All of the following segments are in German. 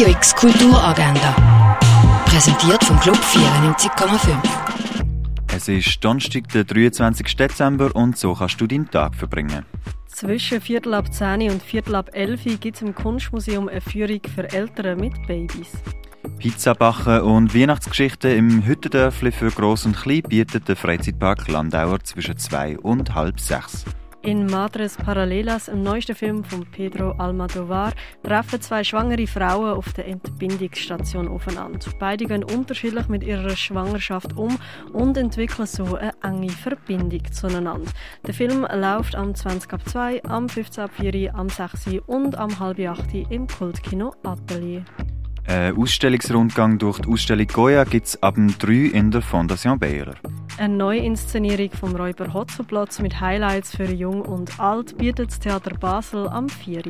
Radio X Kulturagenda. Präsentiert vom Club 94,5. Es ist Donnerstag, der 23. Dezember und so kannst du deinen Tag verbringen. Zwischen Viertel ab 10 und Viertel ab 11 gibt es im Kunstmuseum eine Führung für Eltern mit Babys. Pizza backen und Weihnachtsgeschichten im Hüttendörfli für Gross und Klein bietet der Freizeitpark Landauer zwischen 2 und halb 6. In Madres Paralelas, im neuesten Film von Pedro Almodovar, treffen zwei schwangere Frauen auf der Entbindungsstation aufeinander. Beide gehen unterschiedlich mit ihrer Schwangerschaft um und entwickeln so eine enge Verbindung zueinander. Der Film läuft am 20 ab 2, am 15 ab 4, am 6 und am halb 8 im Kultkino Atelier. Ein Ausstellungsrundgang durch die Ausstellung Goya gibt es ab 3 in der Fondation Baylor. Eine Neuinszenierung vom Räuber Hotzoplatz mit Highlights für Jung und Alt bietet das Theater Basel am 4.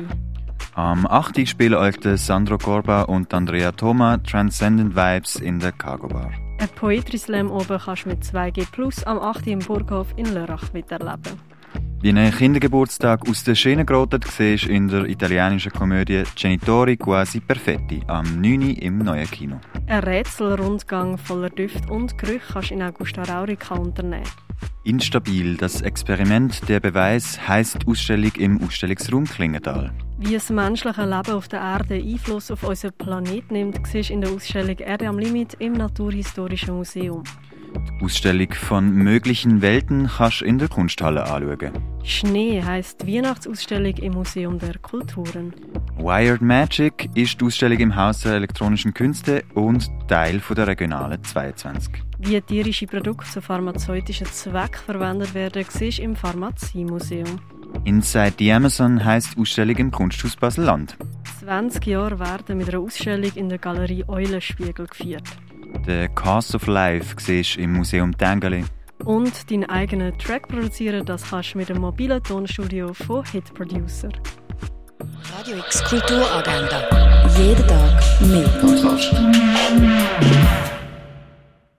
Am 8. spielen euch Sandro Corba und Andrea Thoma Transcendent Vibes in der Cargo Bar. Ein Poetry Slam oben kannst du mit 2G Plus am 8. im Burghof in Lörrach miterleben. Wie ein Kindergeburtstag aus der Schiene gerotet siehst in der italienischen Komödie Genitori quasi perfetti am 9. im neuen Kino. Ein Rätselrundgang voller Düfte und Gerüche kannst du in Augusta Raurica unternehmen. Instabil, das Experiment, der Beweis, heisst Ausstellung im Ausstellungsraum Klingenthal. Wie das menschliche Leben auf der Erde Einfluss auf unseren Planet nimmt, siehst in der Ausstellung Erde am Limit im Naturhistorischen Museum. Ausstellung von möglichen Welten kannst du in der Kunsthalle anschauen. Schnee heisst Weihnachtsausstellung im Museum der Kulturen. Wired Magic ist die Ausstellung im Haus der elektronischen Künste und Teil der regionalen 22. Wie tierische Produkte zu pharmazeutischen Zwecken verwendet werden, siehst du im Pharmaziemuseum. Inside the Amazon heisst die Ausstellung im Kunsthaus Basel-Land. 20 Jahre werden mit einer Ausstellung in der Galerie Eulenspiegel gefeiert. The Cast of Life siehst im Museum Tengeli. Und deinen eigenen Track produzieren, das kannst du mit dem mobilen Tonstudio von Hit Producer. Radio X Kulturagenda. Jeden Tag mehr. Kontrast.